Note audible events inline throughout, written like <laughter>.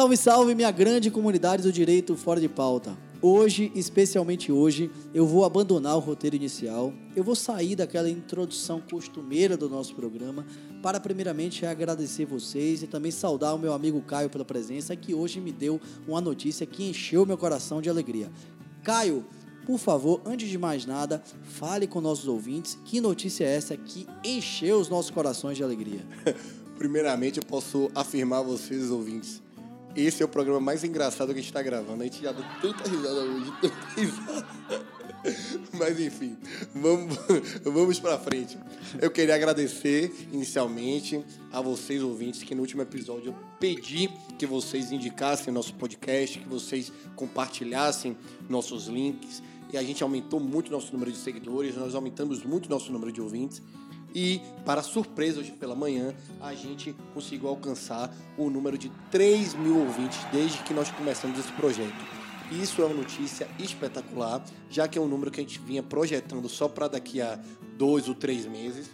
Salve, salve, minha grande comunidade do direito fora de pauta. Hoje, especialmente hoje, eu vou abandonar o roteiro inicial. Eu vou sair daquela introdução costumeira do nosso programa para, primeiramente, agradecer vocês e também saudar o meu amigo Caio pela presença, que hoje me deu uma notícia que encheu meu coração de alegria. Caio, por favor, antes de mais nada, fale com nossos ouvintes que notícia é essa que encheu os nossos corações de alegria. <laughs> Primeiramente, eu posso afirmar a vocês, ouvintes, esse é o programa mais engraçado que a gente está gravando. A gente já deu tanta risada hoje, tanta risada. Mas enfim, vamos, vamos para frente. Eu queria agradecer inicialmente a vocês ouvintes que no último episódio eu pedi que vocês indicassem nosso podcast, que vocês compartilhassem nossos links e a gente aumentou muito nosso número de seguidores, nós aumentamos muito nosso número de ouvintes. E, para surpresa, hoje pela manhã, a gente conseguiu alcançar o número de 3 mil ouvintes desde que nós começamos esse projeto. Isso é uma notícia espetacular, já que é um número que a gente vinha projetando só para daqui a dois ou três meses.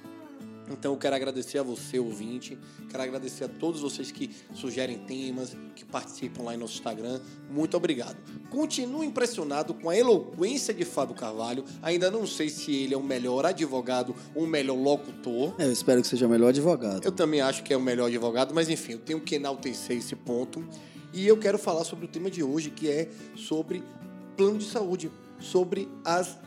Então eu quero agradecer a você, ouvinte, quero agradecer a todos vocês que sugerem temas, que participam lá em nosso Instagram. Muito obrigado. Continuo impressionado com a eloquência de Fábio Carvalho. Ainda não sei se ele é o melhor advogado ou o melhor locutor. É, eu espero que seja o melhor advogado. Eu também acho que é o melhor advogado, mas enfim, eu tenho que enaltecer esse ponto. E eu quero falar sobre o tema de hoje, que é sobre plano de saúde, sobre as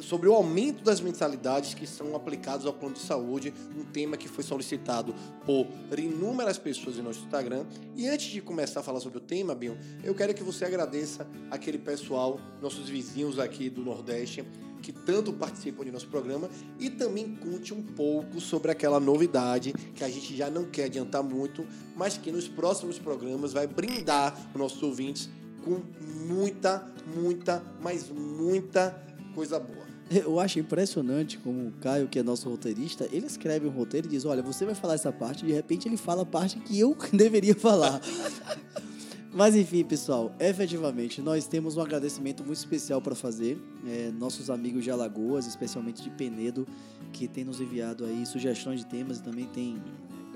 sobre o aumento das mensalidades que são aplicados ao plano de saúde, um tema que foi solicitado por inúmeras pessoas em nosso Instagram. E antes de começar a falar sobre o tema, Bion, eu quero que você agradeça aquele pessoal, nossos vizinhos aqui do Nordeste, que tanto participam de nosso programa e também conte um pouco sobre aquela novidade que a gente já não quer adiantar muito, mas que nos próximos programas vai brindar os nossos ouvintes com muita, muita, mas muita coisa boa. Eu acho impressionante como o Caio, que é nosso roteirista, ele escreve um roteiro e diz: Olha, você vai falar essa parte, e de repente ele fala a parte que eu <laughs> deveria falar. <laughs> Mas enfim, pessoal, efetivamente, nós temos um agradecimento muito especial para fazer. É, nossos amigos de Alagoas, especialmente de Penedo, que tem nos enviado aí sugestões de temas e também tem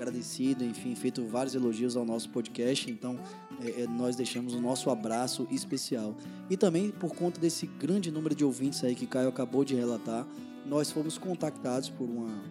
agradecido, enfim, feito vários elogios ao nosso podcast. Então, é, é, nós deixamos o nosso abraço especial. E também por conta desse grande número de ouvintes aí que Caio acabou de relatar, nós fomos contactados por uma,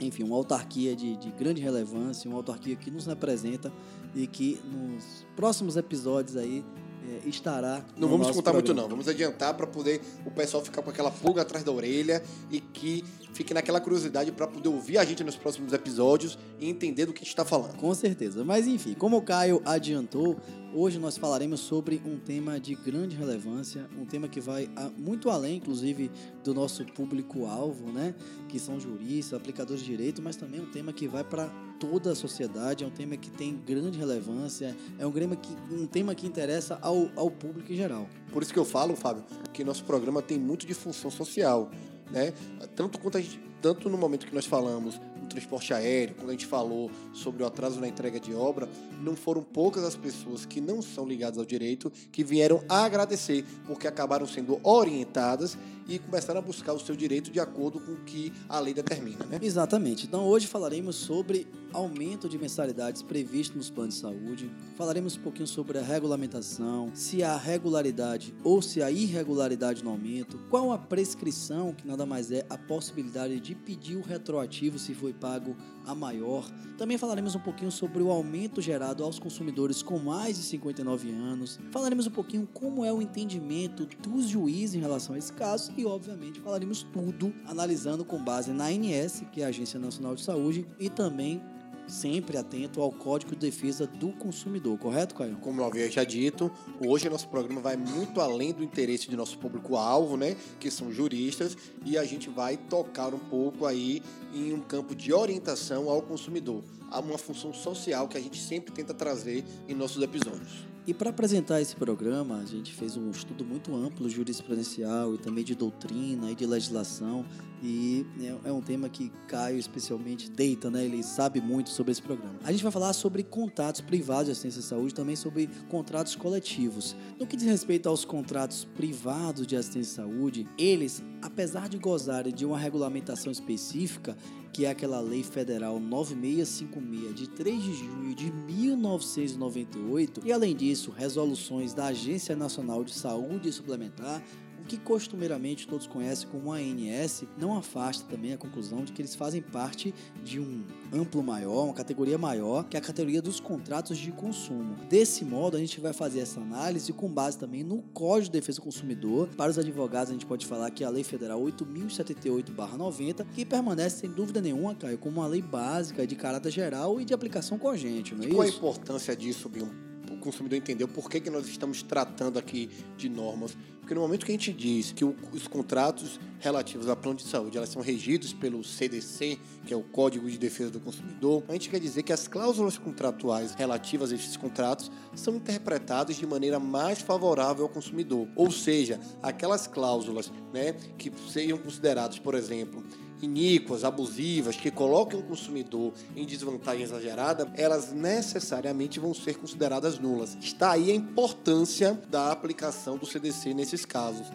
enfim, uma autarquia de, de grande relevância, uma autarquia que nos representa e que nos próximos episódios aí é, estará. Não vamos contar programa. muito, não. Vamos adiantar para poder o pessoal ficar com aquela pulga atrás da orelha e que fique naquela curiosidade para poder ouvir a gente nos próximos episódios e entender do que a gente está falando. Com certeza. Mas enfim, como o Caio adiantou, hoje nós falaremos sobre um tema de grande relevância, um tema que vai muito além, inclusive, do nosso público-alvo, né? Que são juristas, aplicadores de direito, mas também um tema que vai para toda a sociedade, é um tema que tem grande relevância, é um tema que, um tema que interessa ao, ao público em geral. Por isso que eu falo, Fábio, que nosso programa tem muito de função social né? Tanto quanto gente, tanto no momento que nós falamos no transporte aéreo, quando a gente falou sobre o atraso na entrega de obra, não foram poucas as pessoas que não são ligadas ao direito que vieram agradecer, porque acabaram sendo orientadas e começaram a buscar o seu direito de acordo com o que a lei determina, né? Exatamente. Então hoje falaremos sobre aumento de mensalidades previsto nos planos de saúde. Falaremos um pouquinho sobre a regulamentação, se há regularidade ou se há irregularidade no aumento, qual a prescrição, que nada mais é a possibilidade de pedir o retroativo se foi pago a maior. Também falaremos um pouquinho sobre o aumento gerado aos consumidores com mais de 59 anos. Falaremos um pouquinho como é o entendimento dos juízes em relação a esse caso e, obviamente, falaremos tudo analisando com base na ANS, que é a Agência Nacional de Saúde, e também sempre atento ao Código de Defesa do Consumidor, correto, Caio? Como eu havia já dito, hoje nosso programa vai muito além do interesse de nosso público-alvo, né, que são juristas, e a gente vai tocar um pouco aí em um campo de orientação ao consumidor, há uma função social que a gente sempre tenta trazer em nossos episódios. E para apresentar esse programa, a gente fez um estudo muito amplo jurisprudencial e também de doutrina e de legislação. E é, é um tema que Caio especialmente deita, né? Ele sabe muito sobre esse programa. A gente vai falar sobre contratos privados de assistência à saúde, também sobre contratos coletivos. No que diz respeito aos contratos privados de assistência à saúde, eles apesar de gozarem de uma regulamentação específica, que é aquela Lei Federal 9656 de 3 de junho de 1998, e além disso, resoluções da Agência Nacional de Saúde Suplementar, o que costumeiramente todos conhecem como ANS, não afasta também a conclusão de que eles fazem parte de um amplo maior, uma categoria maior, que é a categoria dos contratos de consumo. Desse modo, a gente vai fazer essa análise com base também no Código de Defesa do Consumidor. Para os advogados, a gente pode falar que é a Lei Federal 8078/90, que permanece sem dúvida nenhuma, Caio, como uma lei básica de caráter geral e de aplicação corrente, não é Qual isso? a importância disso, Bill? O consumidor entendeu por que, que nós estamos tratando aqui de normas. Porque no momento que a gente diz que o- os contratos relativos a plano de saúde elas são regidos pelo CDC, que é o Código de Defesa do Consumidor, a gente quer dizer que as cláusulas contratuais relativas a esses contratos são interpretadas de maneira mais favorável ao consumidor. Ou seja, aquelas cláusulas né, que sejam consideradas, por exemplo, iníquas, abusivas, que colocam o consumidor em desvantagem exagerada, elas necessariamente vão ser consideradas nulas. Está aí a importância da aplicação do CDC nesses casos.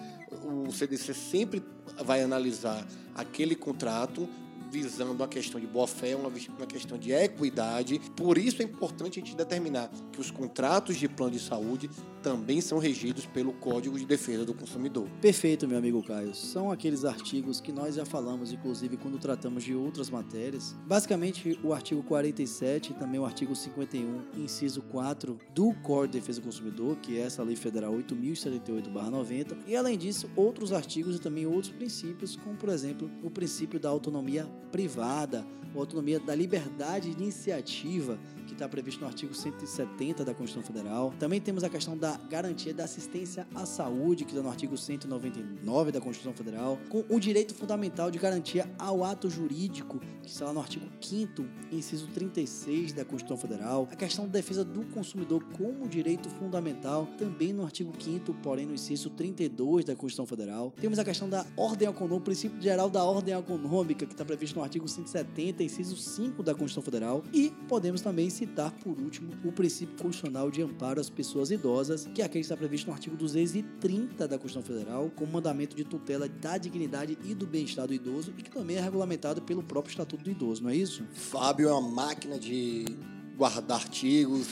O CDC sempre vai analisar aquele contrato visando a questão de boa-fé, uma, uma questão de equidade. Por isso é importante a gente determinar que os contratos de plano de saúde também são regidos pelo Código de Defesa do Consumidor. Perfeito, meu amigo Caio. São aqueles artigos que nós já falamos, inclusive, quando tratamos de outras matérias. Basicamente, o artigo 47 e também o artigo 51, inciso 4 do Código de Defesa do Consumidor, que é essa Lei Federal 8078-90. E, além disso, outros artigos e também outros princípios, como, por exemplo, o princípio da autonomia privada, a autonomia da liberdade de iniciativa, que está previsto no artigo 170 da Constituição Federal. Também temos a questão da garantia da assistência à saúde, que está no artigo 199 da Constituição Federal, com o direito fundamental de garantia ao ato jurídico, que está lá no artigo 5º, inciso 36 da Constituição Federal. A questão da defesa do consumidor como direito fundamental, também no artigo 5º, porém no inciso 32 da Constituição Federal. Temos a questão da ordem econômica, o princípio geral da ordem econômica, que está previsto no artigo 170, inciso 5 da Constituição Federal. E podemos também citar, por último, o princípio constitucional de amparo às pessoas idosas, que é aquele que está previsto no artigo 230 da Constituição Federal, como mandamento de tutela da dignidade e do bem-estar do idoso, e que também é regulamentado pelo próprio Estatuto do Idoso, não é isso? Fábio é uma máquina de guardar artigos,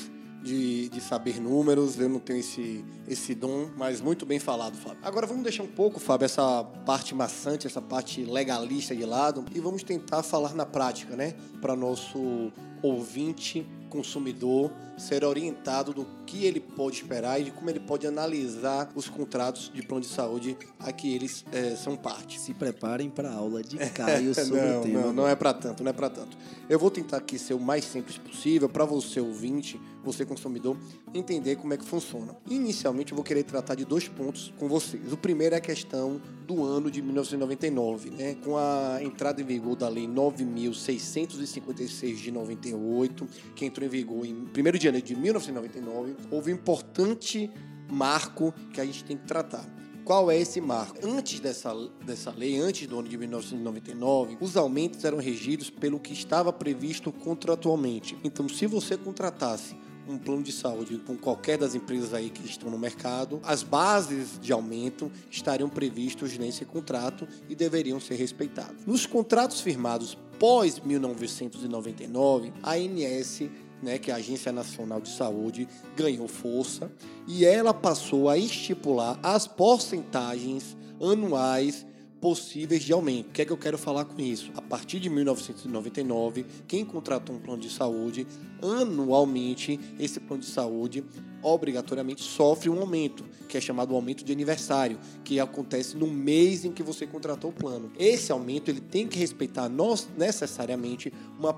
de, de saber números. Eu não tenho esse, esse dom, mas muito bem falado, Fábio. Agora vamos deixar um pouco, Fábio, essa parte maçante, essa parte legalista de lado e vamos tentar falar na prática, né? Para nosso ouvinte, consumidor, ser orientado do que ele pode esperar e de como ele pode analisar os contratos de plano de saúde a que eles eh, são parte. Se preparem para a aula de Caio <laughs> sobre não, o tema. Não, não é para tanto, não é para tanto. Eu vou tentar aqui ser o mais simples possível para você ouvinte, você consumidor, entender como é que funciona. Inicialmente eu vou querer tratar de dois pontos com vocês. O primeiro é a questão do ano de 1999, né? Com a entrada em vigor da lei 9656 de 98, que entrou em vigor em 1 de janeiro de 1999, houve um importante marco que a gente tem que tratar. Qual é esse marco? Antes dessa, dessa lei, antes do ano de 1999, os aumentos eram regidos pelo que estava previsto contratualmente. Então, se você contratasse um plano de saúde com qualquer das empresas aí que estão no mercado, as bases de aumento estariam previstos nesse contrato e deveriam ser respeitadas. Nos contratos firmados pós 1999, a ANS né, que a Agência Nacional de Saúde, ganhou força e ela passou a estipular as porcentagens anuais possíveis de aumento. O que é que eu quero falar com isso? A partir de 1999, quem contratou um plano de saúde, anualmente, esse plano de saúde obrigatoriamente sofre um aumento, que é chamado aumento de aniversário, que acontece no mês em que você contratou o plano. Esse aumento ele tem que respeitar necessariamente uma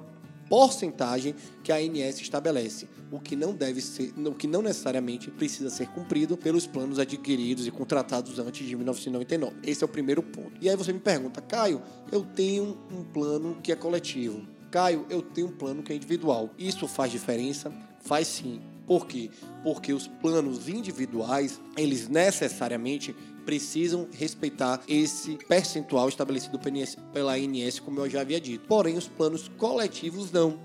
porcentagem que a ANS estabelece, o que não deve ser, o que não necessariamente precisa ser cumprido pelos planos adquiridos e contratados antes de 1999. Esse é o primeiro ponto. E aí você me pergunta, Caio, eu tenho um plano que é coletivo. Caio, eu tenho um plano que é individual. Isso faz diferença? Faz sim. Por quê? Porque os planos individuais, eles necessariamente precisam respeitar esse percentual estabelecido pela ANS, como eu já havia dito. Porém, os planos coletivos não,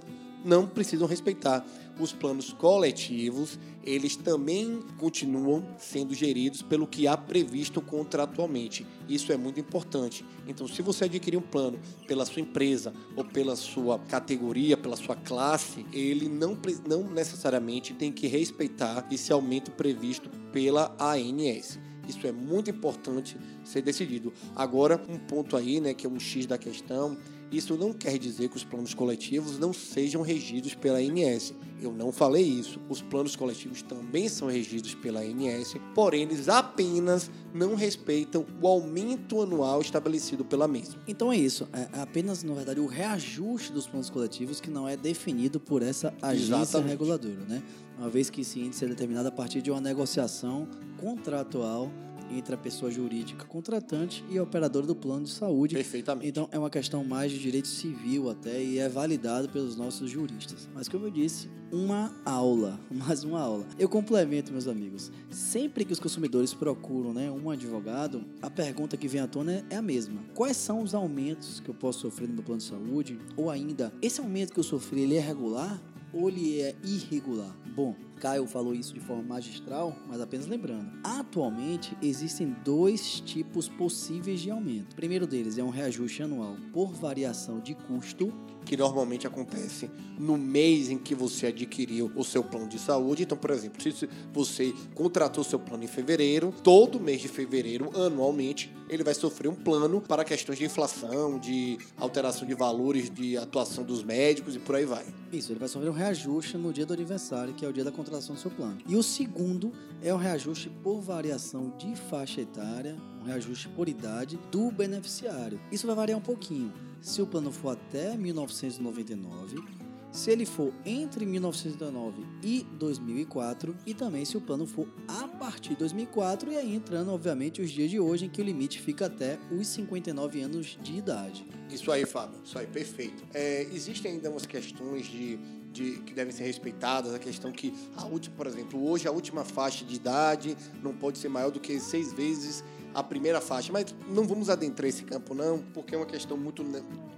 não precisam respeitar. os planos coletivos, eles também continuam sendo geridos pelo que há previsto contratualmente. Isso é muito importante. Então, se você adquirir um plano pela sua empresa ou pela sua categoria, pela sua classe, ele não, não necessariamente tem que respeitar esse aumento previsto pela ANS. Isso é muito importante ser decidido. Agora, um ponto aí, né, que é um X da questão, isso não quer dizer que os planos coletivos não sejam regidos pela ANS. Eu não falei isso. Os planos coletivos também são regidos pela ANS, porém eles apenas não respeitam o aumento anual estabelecido pela mesma. Então é isso. É apenas, na verdade, o reajuste dos planos coletivos que não é definido por essa agência Exatamente. reguladora, né? Uma vez que esse índice é determinado a partir de uma negociação contratual entre a pessoa jurídica contratante e a operadora do plano de saúde. Perfeitamente. Então é uma questão mais de direito civil até e é validado pelos nossos juristas. Mas como eu disse, uma aula, <laughs> mais uma aula. Eu complemento, meus amigos. Sempre que os consumidores procuram né, um advogado, a pergunta que vem à tona é a mesma. Quais são os aumentos que eu posso sofrer no meu plano de saúde? Ou ainda, esse aumento que eu sofri, ele é regular? ou ele é irregular? Bom, Caio falou isso de forma magistral, mas apenas lembrando. Atualmente existem dois tipos possíveis de aumento. O primeiro deles é um reajuste anual por variação de custo que normalmente acontece no mês em que você adquiriu o seu plano de saúde. Então, por exemplo, se você contratou seu plano em fevereiro, todo mês de fevereiro, anualmente, ele vai sofrer um plano para questões de inflação, de alteração de valores, de atuação dos médicos e por aí vai. Isso, ele vai sofrer um reajuste no dia do aniversário, que é o dia da contratação do seu plano. E o segundo é o reajuste por variação de faixa etária, um reajuste por idade do beneficiário. Isso vai variar um pouquinho se o plano for até 1999, se ele for entre 1999 e 2004 e também se o plano for a partir de 2004 e aí entrando obviamente os dias de hoje em que o limite fica até os 59 anos de idade. Isso aí, Fábio, isso aí, perfeito. É, existem ainda umas questões de, de, que devem ser respeitadas, a questão que a última, por exemplo, hoje a última faixa de idade não pode ser maior do que seis vezes a primeira faixa. Mas não vamos adentrar esse campo, não, porque é uma questão muito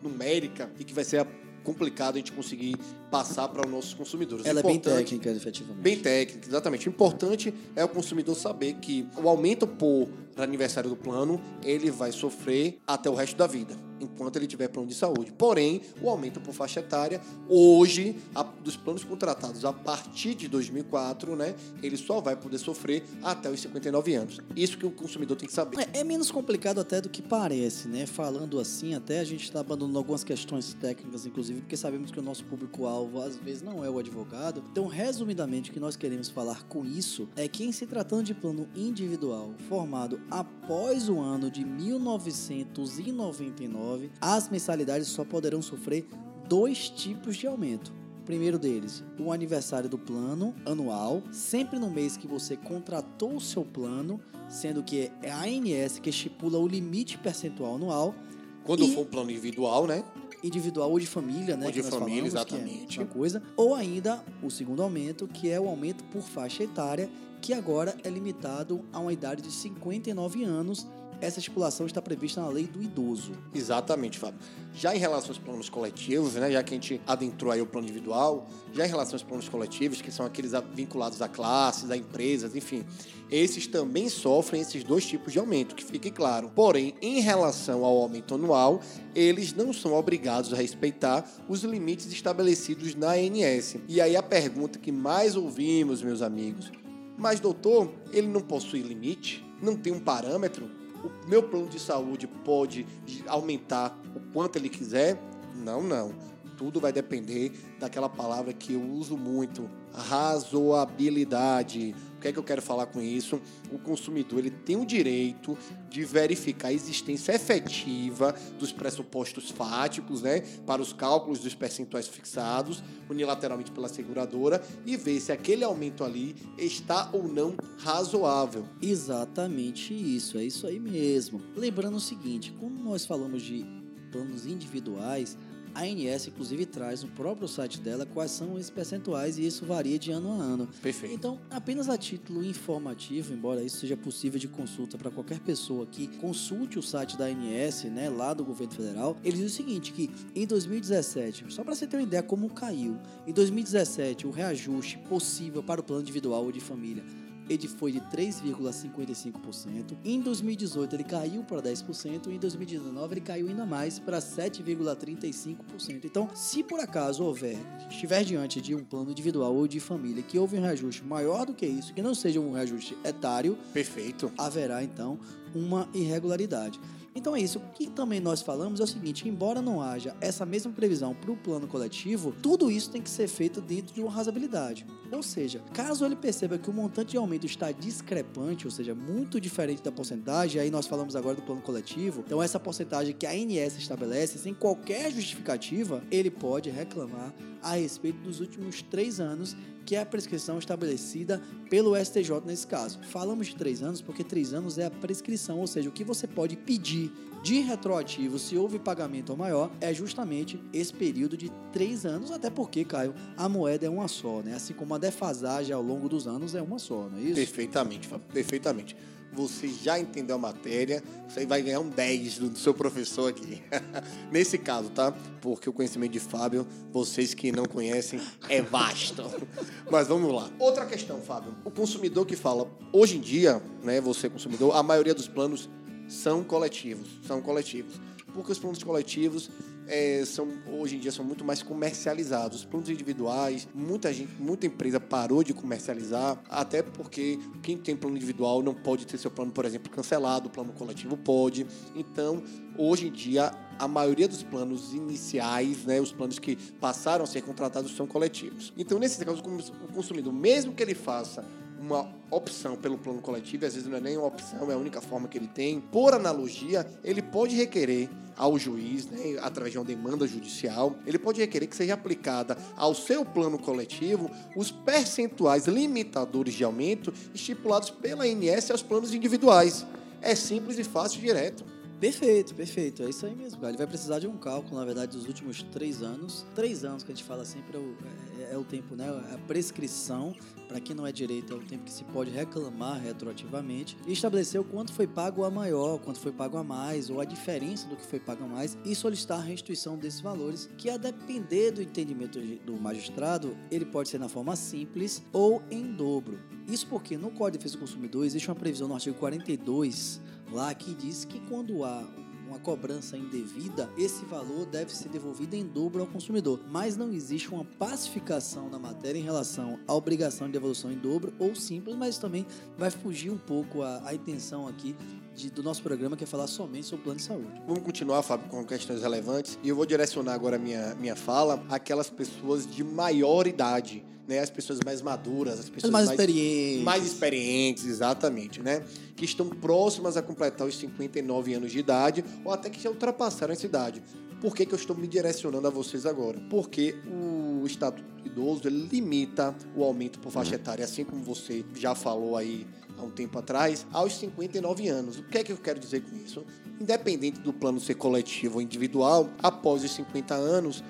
numérica e que vai ser complicado a gente conseguir passar para os nossos consumidores. Ela é bem técnica, efetivamente. Bem técnica, exatamente. O importante é o consumidor saber que o aumento por aniversário do plano, ele vai sofrer até o resto da vida enquanto ele tiver plano de saúde. Porém, o aumento por faixa etária, hoje, a, dos planos contratados a partir de 2004, né, ele só vai poder sofrer até os 59 anos. Isso que o consumidor tem que saber. É, é menos complicado até do que parece, né? Falando assim, até a gente está abandonando algumas questões técnicas, inclusive, porque sabemos que o nosso público-alvo às vezes não é o advogado. Então, resumidamente, o que nós queremos falar com isso é que, em se tratando de plano individual formado após o ano de 1999, as mensalidades só poderão sofrer dois tipos de aumento. O primeiro deles, o aniversário do plano anual, sempre no mês que você contratou o seu plano, sendo que é a ANS que estipula o limite percentual anual. Quando for um plano individual, né? Individual ou de família, né? Ou de família, falamos, exatamente. É coisa. Ou ainda o segundo aumento, que é o aumento por faixa etária, que agora é limitado a uma idade de 59 anos essa estipulação está prevista na lei do idoso. Exatamente, Fábio. Já em relação aos planos coletivos, né, já que a gente adentrou aí o plano individual, já em relação aos planos coletivos, que são aqueles vinculados a classes, a empresas, enfim, esses também sofrem esses dois tipos de aumento, que fique claro. Porém, em relação ao aumento anual, eles não são obrigados a respeitar os limites estabelecidos na ANS. E aí a pergunta que mais ouvimos, meus amigos, mas doutor, ele não possui limite? Não tem um parâmetro? O meu plano de saúde pode aumentar o quanto ele quiser? Não, não. Tudo vai depender daquela palavra que eu uso muito, razoabilidade. O que é que eu quero falar com isso? O consumidor ele tem o direito de verificar a existência efetiva dos pressupostos fáticos, né, para os cálculos dos percentuais fixados unilateralmente pela seguradora e ver se aquele aumento ali está ou não razoável. Exatamente isso, é isso aí mesmo. Lembrando o seguinte, quando nós falamos de planos individuais, A ANS, inclusive, traz no próprio site dela quais são esses percentuais e isso varia de ano a ano. Perfeito. Então, apenas a título informativo, embora isso seja possível de consulta para qualquer pessoa que consulte o site da ANS, né, lá do governo federal, ele diz o seguinte, que em 2017, só para você ter uma ideia como caiu, em 2017 o reajuste possível para o plano individual ou de família ele foi de 3,55%. Em 2018 ele caiu para 10% e em 2019 ele caiu ainda mais para 7,35%. Então, se por acaso houver, estiver diante de um plano individual ou de família que houve um reajuste maior do que isso, que não seja um reajuste etário, perfeito, haverá então uma irregularidade. Então é isso. O que também nós falamos é o seguinte: embora não haja essa mesma previsão para o plano coletivo, tudo isso tem que ser feito dentro de uma razoabilidade. Ou seja, caso ele perceba que o montante de aumento está discrepante, ou seja, muito diferente da porcentagem, aí nós falamos agora do plano coletivo, então essa porcentagem que a ANS estabelece, sem qualquer justificativa, ele pode reclamar a respeito dos últimos três anos que é a prescrição estabelecida pelo STJ nesse caso. Falamos de três anos porque três anos é a prescrição, ou seja, o que você pode pedir de retroativo se houve pagamento maior é justamente esse período de três anos, até porque, Caio, a moeda é uma só, né? Assim como a defasagem ao longo dos anos é uma só, não é isso? Perfeitamente, perfeitamente você já entendeu a matéria, você vai ganhar um 10 do seu professor aqui. <laughs> Nesse caso, tá? Porque o conhecimento de Fábio, vocês que não conhecem, é vasto. <laughs> Mas vamos lá. Outra questão, Fábio. O consumidor que fala, hoje em dia, né, você consumidor, a maioria dos planos são coletivos, são coletivos. Porque os planos coletivos é, são, hoje em dia são muito mais comercializados. Os planos individuais, muita gente, muita empresa parou de comercializar, até porque quem tem plano individual não pode ter seu plano, por exemplo, cancelado, o plano coletivo pode. Então, hoje em dia, a maioria dos planos iniciais, né, os planos que passaram a ser contratados são coletivos. Então, nesse caso, o consumidor, mesmo que ele faça uma opção pelo plano coletivo, às vezes não é nem uma opção, é a única forma que ele tem. Por analogia, ele pode requerer ao juiz, né, através de uma demanda judicial, ele pode requerer que seja aplicada ao seu plano coletivo os percentuais limitadores de aumento estipulados pela ANS aos planos individuais. É simples e fácil e direto. Perfeito, perfeito. É isso aí mesmo. Ele vai precisar de um cálculo, na verdade, dos últimos três anos. Três anos que a gente fala sempre é o, é, é o tempo, né? A prescrição, para quem não é direito, é o tempo que se pode reclamar retroativamente. E estabelecer o quanto foi pago a maior, quanto foi pago a mais, ou a diferença do que foi pago a mais, e solicitar a restituição desses valores, que a depender do entendimento do magistrado, ele pode ser na forma simples ou em dobro. Isso porque no Código de Defesa do Consumidor existe uma previsão no artigo 42 lá que diz que quando há uma cobrança indevida, esse valor deve ser devolvido em dobro ao consumidor. Mas não existe uma pacificação na matéria em relação à obrigação de devolução em dobro ou simples, mas também vai fugir um pouco a, a intenção aqui de, do nosso programa, que é falar somente sobre o plano de saúde. Vamos continuar, Fábio, com questões relevantes. E eu vou direcionar agora a minha, minha fala àquelas pessoas de maior idade né, as pessoas mais maduras, as pessoas mais, mais experientes. Mais experientes, exatamente, né? Que estão próximas a completar os 59 anos de idade ou até que já ultrapassaram essa idade. Por que, que eu estou me direcionando a vocês agora? Porque o Estatuto Idoso ele limita o aumento por faixa etária, assim como você já falou aí há um tempo atrás, aos 59 anos. O que é que eu quero dizer com isso? Independente do plano ser coletivo ou individual, após os 50 anos,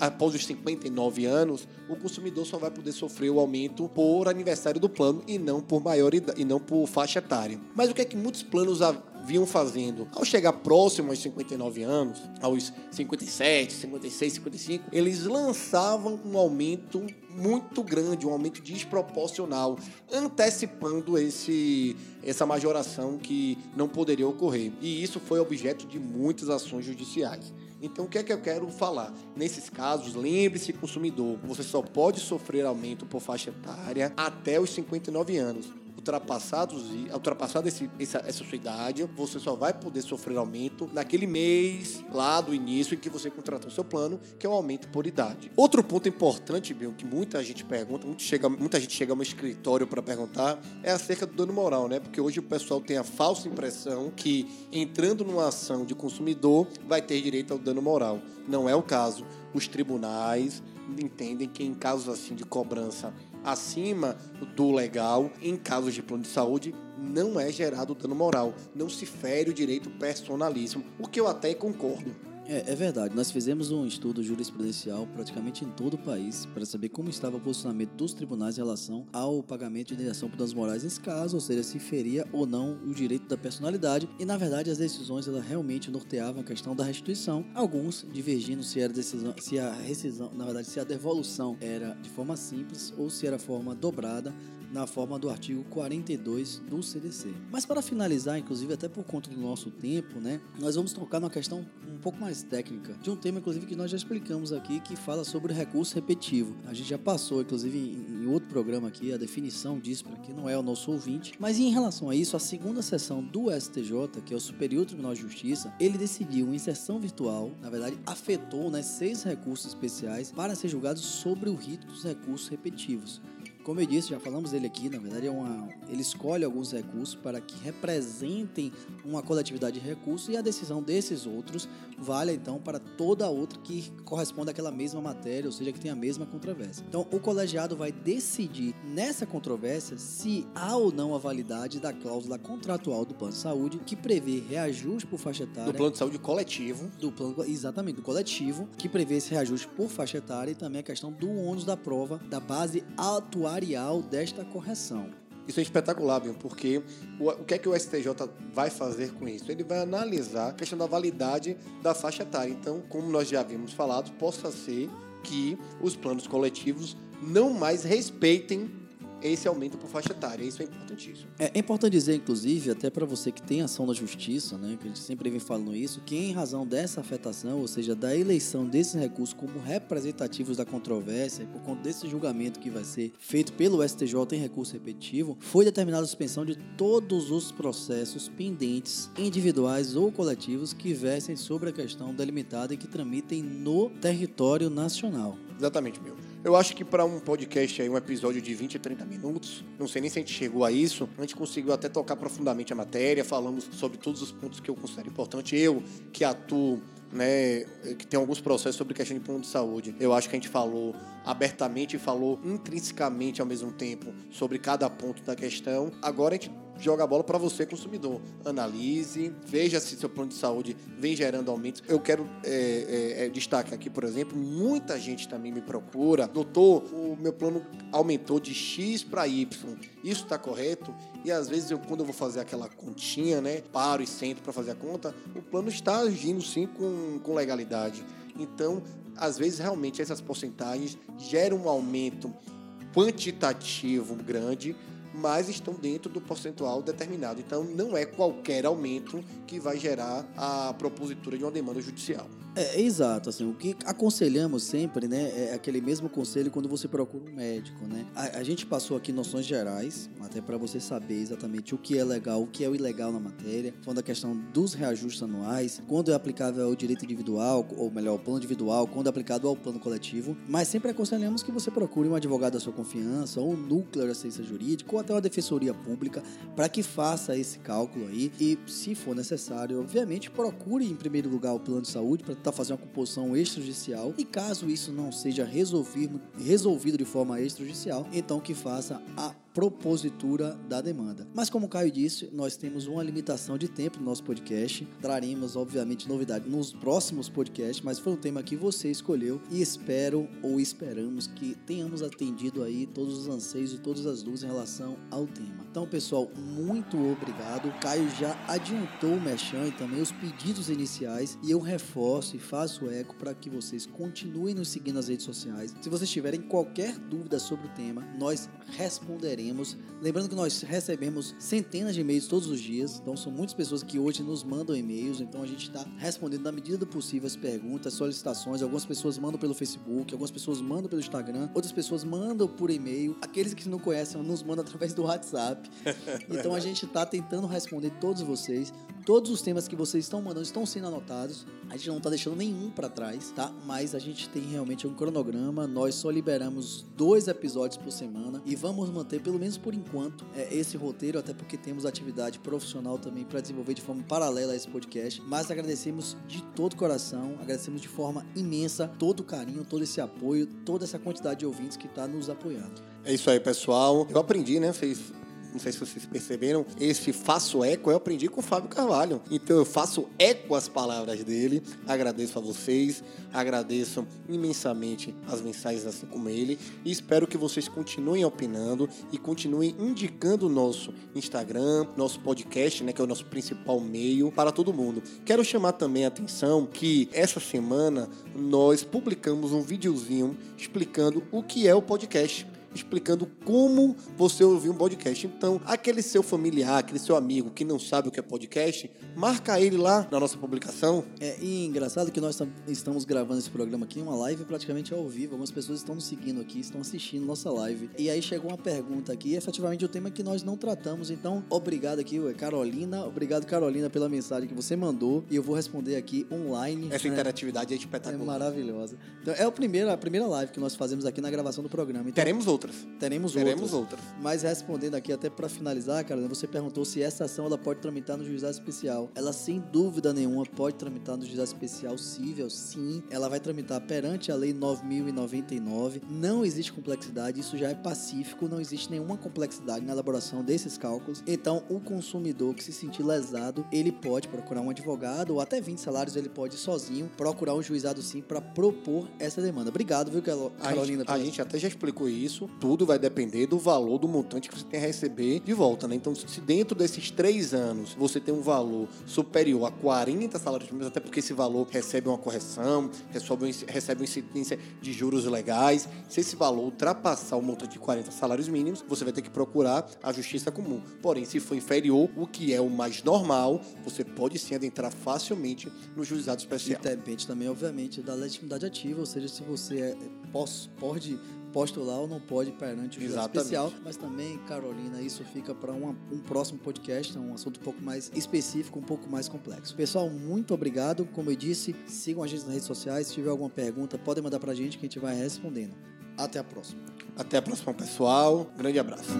após os 59 anos, o consumidor só vai poder sofrer o aumento por aniversário do plano e não por maioridade, e não por faixa etária. Mas o que é que muitos planos vinham fazendo. Ao chegar próximo aos 59 anos, aos 57, 56, 55, eles lançavam um aumento muito grande, um aumento desproporcional, antecipando esse essa majoração que não poderia ocorrer. E isso foi objeto de muitas ações judiciais. Então, o que é que eu quero falar? Nesses casos, lembre-se, consumidor, você só pode sofrer aumento por faixa etária até os 59 anos ultrapassados ultrapassada esse, essa, essa sua idade, você só vai poder sofrer aumento naquele mês lá do início em que você contratou seu plano, que é o aumento por idade. Outro ponto importante, Bill, que muita gente pergunta, muito chega, muita gente chega ao meu escritório para perguntar, é acerca do dano moral, né? Porque hoje o pessoal tem a falsa impressão que entrando numa ação de consumidor vai ter direito ao dano moral. Não é o caso. Os tribunais entendem que em casos assim de cobrança acima do legal, em casos de plano de saúde, não é gerado dano moral. Não se fere o direito personalíssimo, o que eu até concordo. É, é verdade. Nós fizemos um estudo jurisprudencial praticamente em todo o país para saber como estava o posicionamento dos tribunais em relação ao pagamento de indenização por danos morais nesse caso, ou seja, se feria ou não o direito da personalidade. E na verdade as decisões elas realmente norteavam a questão da restituição. Alguns divergindo se era decisão, se a rescisão, na verdade, se a devolução era de forma simples ou se era forma dobrada na forma do artigo 42 do CDC. Mas para finalizar, inclusive até por conta do nosso tempo, né, nós vamos tocar numa questão um pouco mais técnica, de um tema inclusive que nós já explicamos aqui, que fala sobre recurso repetitivo. A gente já passou, inclusive em outro programa aqui, a definição disso para quem não é o nosso ouvinte. Mas em relação a isso, a segunda sessão do STJ, que é o Superior Tribunal de Justiça, ele decidiu inserção virtual, na verdade, afetou né, seis recursos especiais para ser julgados sobre o rito dos recursos repetitivos. Como eu disse, já falamos dele aqui, na verdade é uma, ele escolhe alguns recursos para que representem uma coletividade de recursos e a decisão desses outros vale então para toda outra que corresponde àquela mesma matéria, ou seja, que tem a mesma controvérsia. Então, o colegiado vai decidir nessa controvérsia se há ou não a validade da cláusula contratual do plano de saúde que prevê reajuste por faixa etária. Do plano de saúde coletivo. Do plano, exatamente, do coletivo, que prevê esse reajuste por faixa etária e também a questão do ônus da prova da base atual desta correção. Isso é espetacular, Binho, porque o, o, que é que o STJ vai fazer com isso? Ele vai analisar a questão da validade da faixa etária. Então, como nós já havíamos falado, possa ser que os planos coletivos não mais respeitem esse aumento por faixa etária. Isso é importantíssimo. É, é importante dizer, inclusive, até para você que tem ação da justiça, né, que a gente sempre vem falando isso, que em razão dessa afetação, ou seja, da eleição desses recursos como representativos da controvérsia, por conta desse julgamento que vai ser feito pelo STJ em recurso repetitivo, foi determinada a suspensão de todos os processos pendentes, individuais ou coletivos, que versem sobre a questão delimitada e que tramitem no território nacional. Exatamente, meu. Eu acho que para um podcast aí, um episódio de 20 a 30 minutos, não sei nem se a gente chegou a isso, a gente conseguiu até tocar profundamente a matéria, falamos sobre todos os pontos que eu considero importante. Eu, que atuo né, que tem alguns processos sobre questão de plano de saúde. Eu acho que a gente falou abertamente falou intrinsecamente ao mesmo tempo sobre cada ponto da questão. Agora a gente joga a bola para você, consumidor. Analise, veja se seu plano de saúde vem gerando aumentos. Eu quero é, é, é aqui, por exemplo, muita gente também me procura. Doutor, o meu plano aumentou de X para Y. Isso está correto? E às vezes, eu, quando eu vou fazer aquela continha, né, paro e sento para fazer a conta, o plano está agindo sim com, com legalidade. Então, às vezes, realmente, essas porcentagens geram um aumento quantitativo grande, mas estão dentro do percentual determinado. Então, não é qualquer aumento que vai gerar a propositura de uma demanda judicial. É, exato, assim, o que aconselhamos sempre, né, é aquele mesmo conselho quando você procura um médico, né? A, a gente passou aqui noções gerais, até para você saber exatamente o que é legal, o que é o ilegal na matéria, falando da questão dos reajustes anuais, quando é aplicável ao direito individual, ou melhor, ao plano individual, quando é aplicado ao plano coletivo, mas sempre aconselhamos que você procure um advogado da sua confiança, ou um núcleo de assistência jurídica, ou até uma defensoria pública, para que faça esse cálculo aí, e se for necessário, obviamente, procure em primeiro lugar o plano de saúde para tentar fazer uma composição extrajudicial. E caso isso não seja resolvido, resolvido de forma extrajudicial, então que faça a propositura da demanda. Mas como o Caio disse, nós temos uma limitação de tempo no nosso podcast. Traremos, obviamente, novidade nos próximos podcasts, mas foi um tema que você escolheu e espero ou esperamos que tenhamos atendido aí todos os anseios e todas as dúvidas em relação ao tema. Então, pessoal, muito obrigado. O Caio já adiantou o Mechan e também os pedidos iniciais e eu reforço e faço eco para que vocês continuem nos seguindo nas redes sociais. Se vocês tiverem qualquer dúvida sobre o tema, nós responderemos Lembrando que nós recebemos centenas de e-mails todos os dias, então são muitas pessoas que hoje nos mandam e-mails, então a gente está respondendo na medida do possível as perguntas, solicitações. Algumas pessoas mandam pelo Facebook, algumas pessoas mandam pelo Instagram, outras pessoas mandam por e-mail. Aqueles que não conhecem nos mandam através do WhatsApp. <laughs> Então a gente está tentando responder todos vocês. Todos os temas que vocês estão mandando estão sendo anotados. A gente não está deixando nenhum para trás, tá? Mas a gente tem realmente um cronograma. Nós só liberamos dois episódios por semana e vamos manter pelo menos por enquanto é, esse roteiro, até porque temos atividade profissional também para desenvolver de forma paralela a esse podcast. Mas agradecemos de todo coração, agradecemos de forma imensa todo o carinho, todo esse apoio, toda essa quantidade de ouvintes que está nos apoiando. É isso aí, pessoal. Eu aprendi, né? Fez não sei se vocês perceberam, esse faço eco eu aprendi com o Fábio Carvalho. Então eu faço eco às palavras dele. Agradeço a vocês, agradeço imensamente as mensagens assim como ele e espero que vocês continuem opinando e continuem indicando o nosso Instagram, nosso podcast, né, que é o nosso principal meio para todo mundo. Quero chamar também a atenção que essa semana nós publicamos um videozinho explicando o que é o podcast explicando como você ouvir um podcast. Então, aquele seu familiar, aquele seu amigo que não sabe o que é podcast, marca ele lá na nossa publicação. É engraçado que nós tam- estamos gravando esse programa aqui, uma live praticamente ao vivo. Algumas pessoas estão nos seguindo aqui, estão assistindo nossa live. E aí chegou uma pergunta aqui, efetivamente o tema que nós não tratamos. Então, obrigado aqui, Carolina. Obrigado, Carolina, pela mensagem que você mandou. E eu vou responder aqui online. Essa né? interatividade é É espetacular. maravilhosa. Então, é a primeira, a primeira live que nós fazemos aqui na gravação do programa. Então, Teremos outras. teremos, Teremos outras. outras. Mas respondendo aqui, até para finalizar, Carolina, você perguntou se essa ação ela pode tramitar no juizado especial. Ela, sem dúvida nenhuma, pode tramitar no juizado especial cível, sim. Ela vai tramitar perante a Lei 9.099. Não existe complexidade, isso já é pacífico, não existe nenhuma complexidade na elaboração desses cálculos. Então, o consumidor que se sentir lesado, ele pode procurar um advogado ou até 20 salários, ele pode sozinho procurar um juizado sim para propor essa demanda. Obrigado, viu, Caro- A Carolina? gente, a gente até já explicou isso. Tudo vai depender do valor do montante que você tem a receber de volta, né? Então, se dentro desses três anos você tem um valor superior a 40 salários mínimos, até porque esse valor recebe uma correção, recebe, recebe uma incidência de juros legais. Se esse valor ultrapassar o montante de 40 salários mínimos, você vai ter que procurar a justiça comum. Porém, se for inferior, o que é o mais normal, você pode sim adentrar facilmente no juizado E especial. depende também, obviamente, da legitimidade ativa, ou seja, se você é, pode postular ou não pode perante o Exatamente. especial. Mas também, Carolina, isso fica para um próximo podcast, é um assunto um pouco mais específico, um pouco mais complexo. Pessoal, muito obrigado. Como eu disse, sigam a gente nas redes sociais. Se tiver alguma pergunta, podem mandar para a gente que a gente vai respondendo. Até a próxima. Até a próxima, pessoal. Grande abraço.